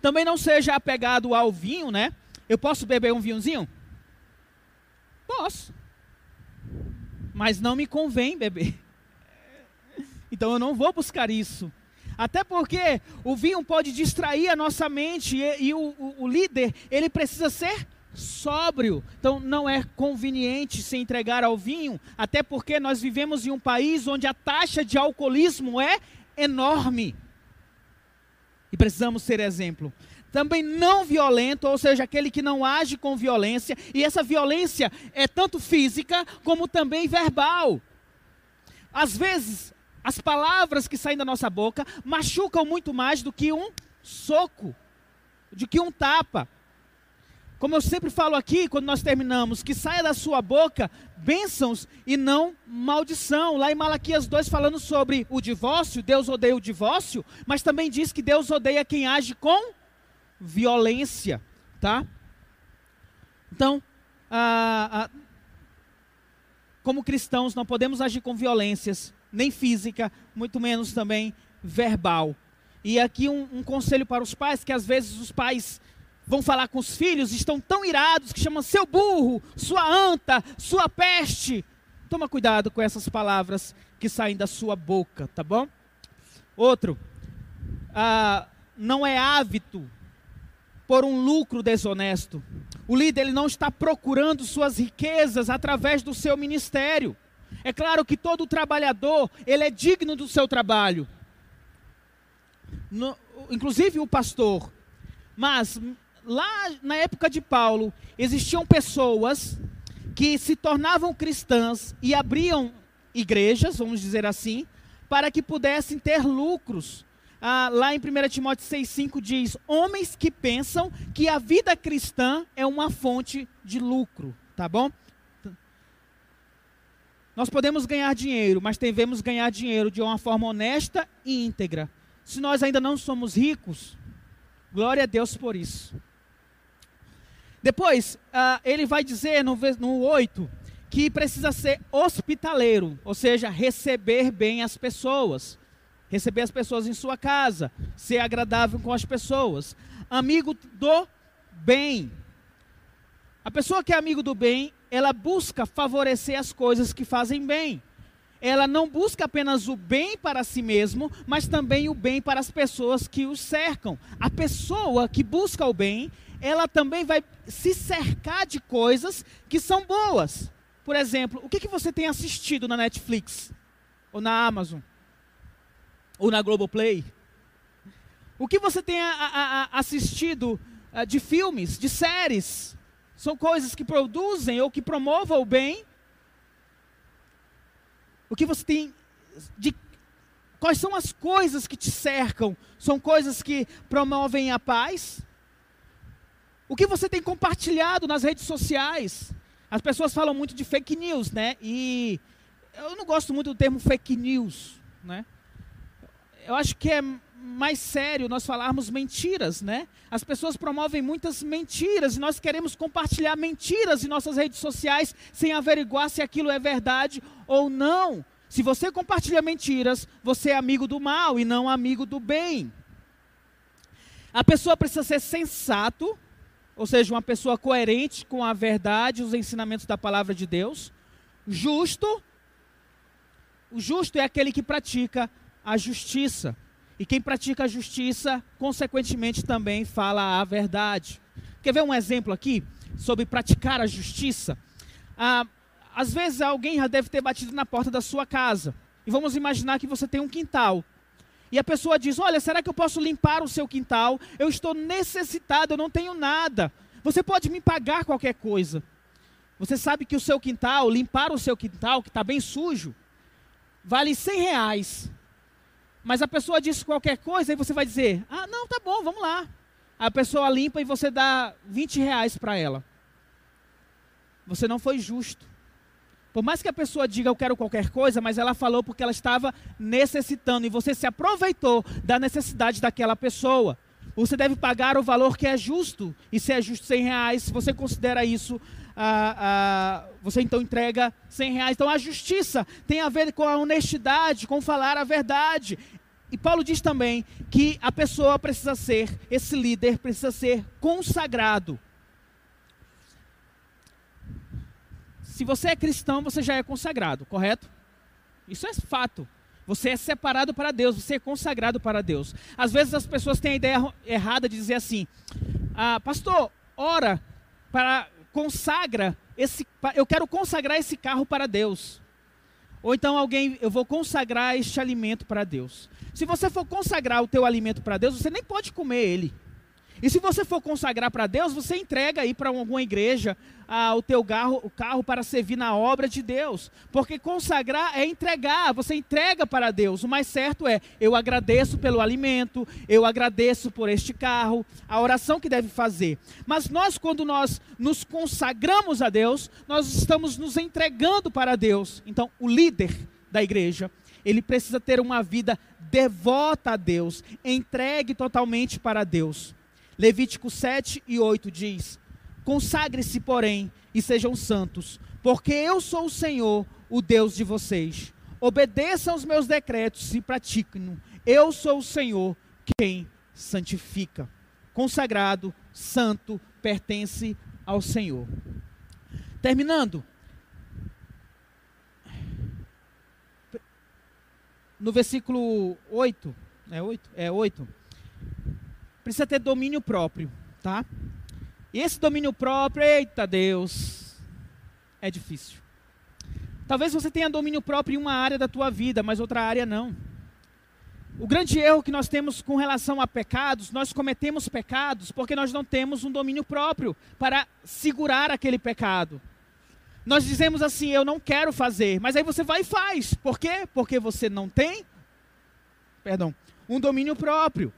Speaker 1: Também não seja apegado ao vinho, né? Eu posso beber um vinhozinho? Posso. Mas não me convém beber. <laughs> Então eu não vou buscar isso. Até porque o vinho pode distrair a nossa mente e, e o, o, o líder, ele precisa ser sóbrio. Então não é conveniente se entregar ao vinho, até porque nós vivemos em um país onde a taxa de alcoolismo é enorme. E precisamos ser exemplo. Também não violento, ou seja, aquele que não age com violência, e essa violência é tanto física como também verbal. Às vezes, as palavras que saem da nossa boca machucam muito mais do que um soco, do que um tapa. Como eu sempre falo aqui, quando nós terminamos, que saia da sua boca bênçãos e não maldição. Lá em Malaquias 2, falando sobre o divórcio, Deus odeia o divórcio, mas também diz que Deus odeia quem age com violência, tá? Então, como cristãos, não podemos agir com violências, nem física, muito menos também verbal. E aqui um, um conselho para os pais, que às vezes os pais vão falar com os filhos, estão tão irados que chamam seu burro, sua anta, sua peste. Toma cuidado com essas palavras que saem da sua boca, tá bom? Outro, ah, não é hábito por um lucro desonesto. O líder ele não está procurando suas riquezas através do seu ministério. É claro que todo trabalhador ele é digno do seu trabalho, no, inclusive o pastor. Mas lá na época de Paulo, existiam pessoas que se tornavam cristãs e abriam igrejas, vamos dizer assim, para que pudessem ter lucros, ah, lá em 1 Timóteo 6,5 diz: Homens que pensam que a vida cristã é uma fonte de lucro, tá bom? Nós podemos ganhar dinheiro, mas devemos ganhar dinheiro de uma forma honesta e íntegra. Se nós ainda não somos ricos, glória a Deus por isso. Depois, uh, ele vai dizer no, no 8 que precisa ser hospitaleiro, ou seja, receber bem as pessoas, receber as pessoas em sua casa, ser agradável com as pessoas, amigo do bem. A pessoa que é amigo do bem, ela busca favorecer as coisas que fazem bem. Ela não busca apenas o bem para si mesmo, mas também o bem para as pessoas que o cercam. A pessoa que busca o bem, ela também vai se cercar de coisas que são boas. Por exemplo, o que, que você tem assistido na Netflix? Ou na Amazon? Ou na Globoplay? O que você tem a, a, a assistido a, de filmes, de séries? São coisas que produzem ou que promovam o bem? O que você tem de quais são as coisas que te cercam? São coisas que promovem a paz? O que você tem compartilhado nas redes sociais? As pessoas falam muito de fake news, né? E eu não gosto muito do termo fake news, né? Eu acho que é mais sério nós falarmos mentiras, né? As pessoas promovem muitas mentiras e nós queremos compartilhar mentiras em nossas redes sociais sem averiguar se aquilo é verdade ou não. Se você compartilha mentiras, você é amigo do mal e não amigo do bem. A pessoa precisa ser sensato, ou seja, uma pessoa coerente com a verdade, os ensinamentos da palavra de Deus. Justo. O justo é aquele que pratica a justiça. E quem pratica a justiça, consequentemente, também fala a verdade. Quer ver um exemplo aqui sobre praticar a justiça? Ah, às vezes alguém já deve ter batido na porta da sua casa. E vamos imaginar que você tem um quintal. E a pessoa diz: Olha, será que eu posso limpar o seu quintal? Eu estou necessitado, eu não tenho nada. Você pode me pagar qualquer coisa. Você sabe que o seu quintal, limpar o seu quintal, que está bem sujo, vale 100 reais. Mas a pessoa diz qualquer coisa e você vai dizer: Ah, não, tá bom, vamos lá. A pessoa limpa e você dá 20 reais para ela. Você não foi justo. Por mais que a pessoa diga eu quero qualquer coisa, mas ela falou porque ela estava necessitando e você se aproveitou da necessidade daquela pessoa. Você deve pagar o valor que é justo. E se é justo 100 reais, você considera isso, ah, ah, você então entrega 100 reais. Então a justiça tem a ver com a honestidade, com falar a verdade. E Paulo diz também que a pessoa precisa ser, esse líder precisa ser consagrado. Se você é cristão, você já é consagrado, correto? Isso é fato. Você é separado para Deus, você é consagrado para Deus. Às vezes as pessoas têm a ideia errada de dizer assim: ah, Pastor, ora para consagra esse, eu quero consagrar esse carro para Deus. Ou então alguém, eu vou consagrar este alimento para Deus. Se você for consagrar o teu alimento para Deus, você nem pode comer ele. E se você for consagrar para Deus, você entrega aí para alguma igreja ah, o teu o carro para servir na obra de Deus. Porque consagrar é entregar, você entrega para Deus. O mais certo é, eu agradeço pelo alimento, eu agradeço por este carro, a oração que deve fazer. Mas nós, quando nós nos consagramos a Deus, nós estamos nos entregando para Deus. Então, o líder da igreja, ele precisa ter uma vida devota a Deus, entregue totalmente para Deus. Levítico 7 e 8 diz: Consagre-se, porém, e sejam santos, porque eu sou o Senhor, o Deus de vocês. Obedeçam os meus decretos e pratiquem-no. Eu sou o Senhor quem santifica. Consagrado, santo, pertence ao Senhor. Terminando. No versículo 8, é 8? É 8 precisa ter domínio próprio, tá? E esse domínio próprio, eita Deus, é difícil. Talvez você tenha domínio próprio em uma área da tua vida, mas outra área não. O grande erro que nós temos com relação a pecados, nós cometemos pecados porque nós não temos um domínio próprio para segurar aquele pecado. Nós dizemos assim, eu não quero fazer, mas aí você vai e faz. Por quê? Porque você não tem, perdão, um domínio próprio.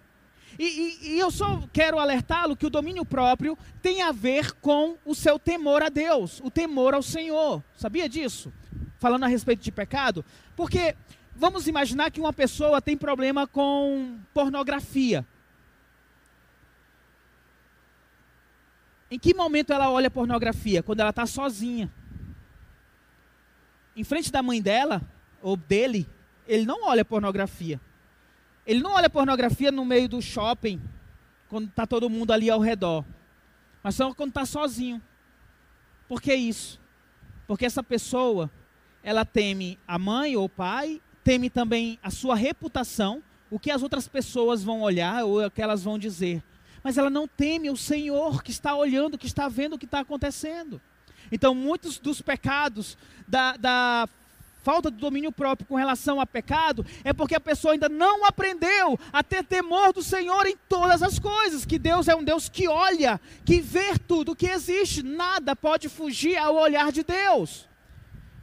Speaker 1: E, e, e eu só quero alertá-lo que o domínio próprio tem a ver com o seu temor a Deus, o temor ao Senhor. Sabia disso? Falando a respeito de pecado. Porque vamos imaginar que uma pessoa tem problema com pornografia. Em que momento ela olha pornografia? Quando ela está sozinha. Em frente da mãe dela, ou dele, ele não olha pornografia. Ele não olha pornografia no meio do shopping, quando está todo mundo ali ao redor. Mas só quando está sozinho. Por que isso? Porque essa pessoa, ela teme a mãe ou o pai, teme também a sua reputação, o que as outras pessoas vão olhar ou o que elas vão dizer. Mas ela não teme o Senhor que está olhando, que está vendo o que está acontecendo. Então, muitos dos pecados da, da falta de domínio próprio com relação a pecado, é porque a pessoa ainda não aprendeu a ter temor do Senhor em todas as coisas. Que Deus é um Deus que olha, que vê tudo que existe, nada pode fugir ao olhar de Deus.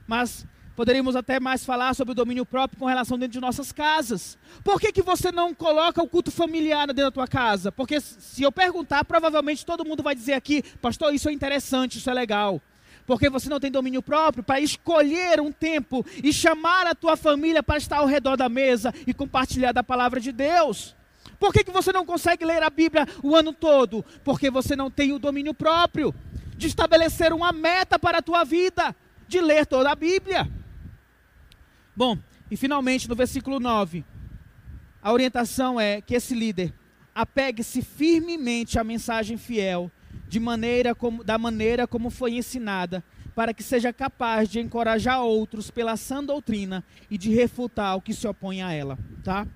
Speaker 1: Mas poderíamos até mais falar sobre o domínio próprio com relação dentro de nossas casas. Por que, que você não coloca o culto familiar dentro da tua casa? Porque se eu perguntar, provavelmente todo mundo vai dizer aqui, pastor, isso é interessante, isso é legal porque você não tem domínio próprio para escolher um tempo e chamar a tua família para estar ao redor da mesa e compartilhar da palavra de Deus. Por que, que você não consegue ler a Bíblia o ano todo? Porque você não tem o domínio próprio de estabelecer uma meta para a tua vida, de ler toda a Bíblia. Bom, e finalmente no versículo 9, a orientação é que esse líder apegue-se firmemente à mensagem fiel de maneira como, da maneira como foi ensinada, para que seja capaz de encorajar outros pela sã doutrina e de refutar o que se opõe a ela, tá?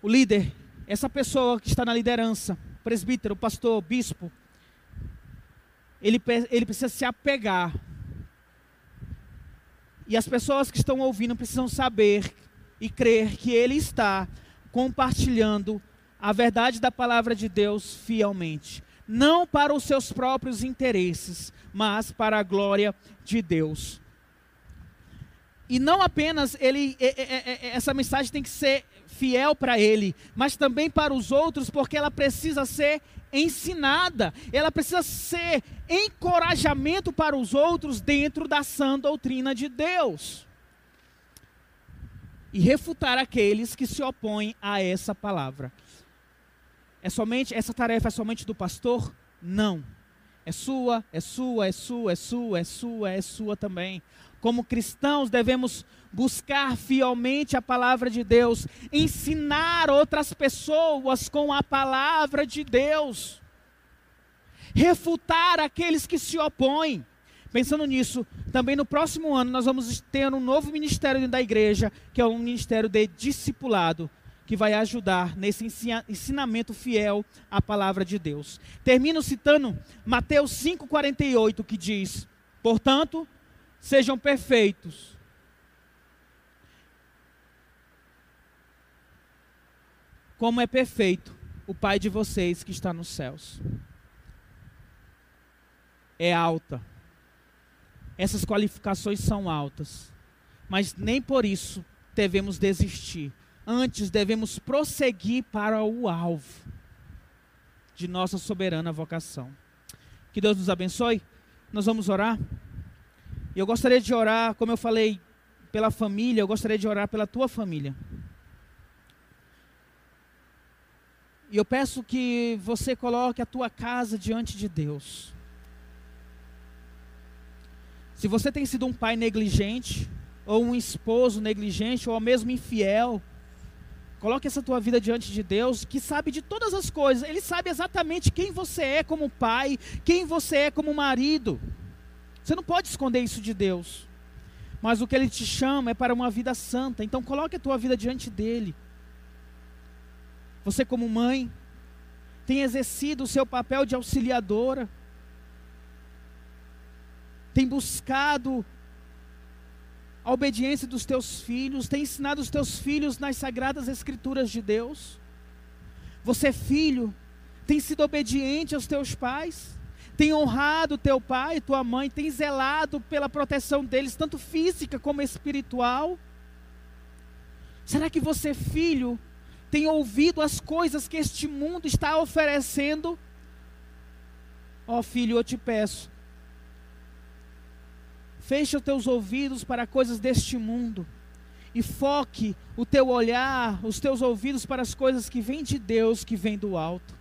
Speaker 1: O líder, essa pessoa que está na liderança, presbítero, pastor, bispo, ele, ele precisa se apegar. E as pessoas que estão ouvindo precisam saber e crer que ele está compartilhando a verdade da palavra de Deus fielmente não para os seus próprios interesses, mas para a glória de Deus. E não apenas ele, essa mensagem tem que ser fiel para ele, mas também para os outros, porque ela precisa ser ensinada, ela precisa ser encorajamento para os outros dentro da sã doutrina de Deus. E refutar aqueles que se opõem a essa palavra. É somente essa tarefa é somente do pastor? Não. É sua, é sua, é sua, é sua, é sua, é sua também. Como cristãos devemos buscar fielmente a palavra de Deus, ensinar outras pessoas com a palavra de Deus, refutar aqueles que se opõem. Pensando nisso, também no próximo ano nós vamos ter um novo ministério da igreja, que é um ministério de discipulado que vai ajudar nesse ensinamento fiel à palavra de Deus. Termino citando Mateus 5,48, que diz: Portanto, sejam perfeitos. Como é perfeito o Pai de vocês que está nos céus. É alta. Essas qualificações são altas. Mas nem por isso devemos desistir Antes devemos prosseguir para o alvo de nossa soberana vocação. Que Deus nos abençoe. Nós vamos orar. E eu gostaria de orar, como eu falei, pela família, eu gostaria de orar pela tua família. E eu peço que você coloque a tua casa diante de Deus. Se você tem sido um pai negligente, ou um esposo negligente, ou mesmo infiel, Coloque essa tua vida diante de Deus, que sabe de todas as coisas. Ele sabe exatamente quem você é como pai, quem você é como marido. Você não pode esconder isso de Deus. Mas o que ele te chama é para uma vida santa. Então coloque a tua vida diante dele. Você como mãe tem exercido o seu papel de auxiliadora. Tem buscado a obediência dos teus filhos, tem ensinado os teus filhos nas sagradas escrituras de Deus. Você, é filho, tem sido obediente aos teus pais, tem honrado teu pai e tua mãe, tem zelado pela proteção deles, tanto física como espiritual. Será que você, filho, tem ouvido as coisas que este mundo está oferecendo? Ó oh, filho, eu te peço, feche os teus ouvidos para coisas deste mundo e foque o teu olhar, os teus ouvidos para as coisas que vêm de Deus, que vêm do alto.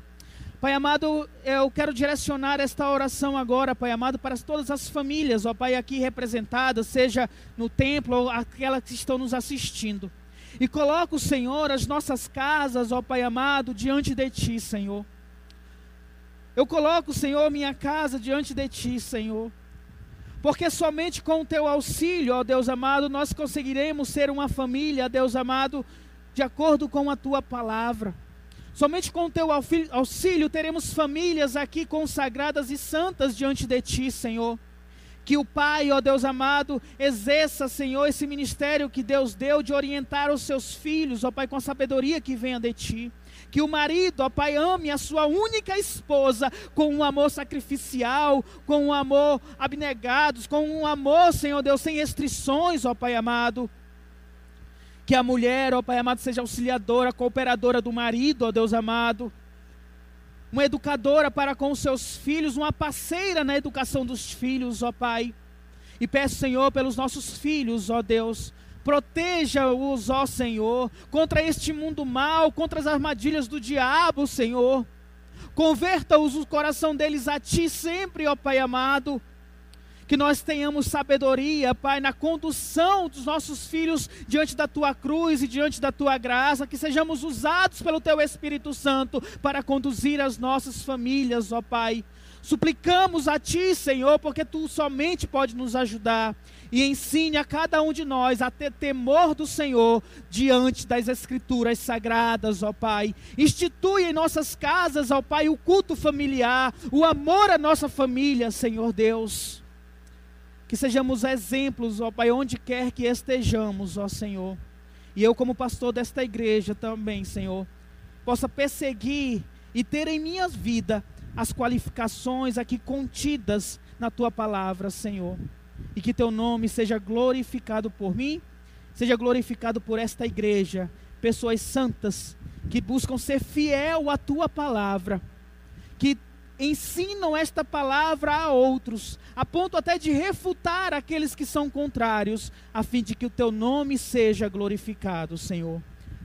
Speaker 1: Pai amado, eu quero direcionar esta oração agora, Pai amado, para todas as famílias, ó Pai, aqui representadas, seja no templo ou aquelas que estão nos assistindo. E coloca o Senhor as nossas casas, ó Pai amado, diante de Ti, Senhor. Eu coloco, Senhor, minha casa diante de Ti, Senhor. Porque somente com o Teu auxílio, ó Deus amado, nós conseguiremos ser uma família, Deus amado, de acordo com a Tua palavra. Somente com o Teu auxílio teremos famílias aqui consagradas e santas diante de Ti, Senhor. Que o Pai, ó Deus amado, exerça, Senhor, esse ministério que Deus deu de orientar os seus filhos, ó Pai, com a sabedoria que venha de Ti. Que o marido, ó Pai, ame a sua única esposa com um amor sacrificial, com um amor abnegado, com um amor, Senhor Deus, sem restrições, ó Pai amado. Que a mulher, ó Pai amado, seja auxiliadora, cooperadora do marido, ó Deus amado uma educadora para com os seus filhos, uma parceira na educação dos filhos, ó Pai. E peço, Senhor, pelos nossos filhos, ó Deus, proteja-os, ó Senhor, contra este mundo mal, contra as armadilhas do diabo, Senhor. Converta-os o coração deles a Ti sempre, ó Pai amado que nós tenhamos sabedoria, Pai, na condução dos nossos filhos diante da tua cruz e diante da tua graça, que sejamos usados pelo teu Espírito Santo para conduzir as nossas famílias, ó Pai. Suplicamos a Ti, Senhor, porque Tu somente pode nos ajudar. E ensine a cada um de nós a ter temor do Senhor diante das Escrituras sagradas, ó Pai. Institui em nossas casas, ó Pai, o culto familiar, o amor à nossa família, Senhor Deus. Que sejamos exemplos, ó Pai, onde quer que estejamos, ó Senhor. E eu, como pastor desta igreja também, Senhor, possa perseguir e ter em minha vida as qualificações aqui contidas na tua palavra, Senhor. E que teu nome seja glorificado por mim, seja glorificado por esta igreja, pessoas santas que buscam ser fiel à tua palavra, que ensinam esta palavra a outros, a ponto até de refutar aqueles que são contrários, a fim de que o teu nome seja glorificado, Senhor.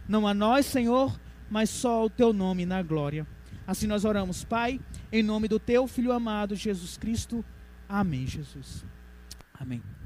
Speaker 1: Não a nós, Senhor, mas só o teu nome na glória. Assim nós oramos, Pai, em nome do teu Filho amado, Jesus Cristo. Amém, Jesus. Amém.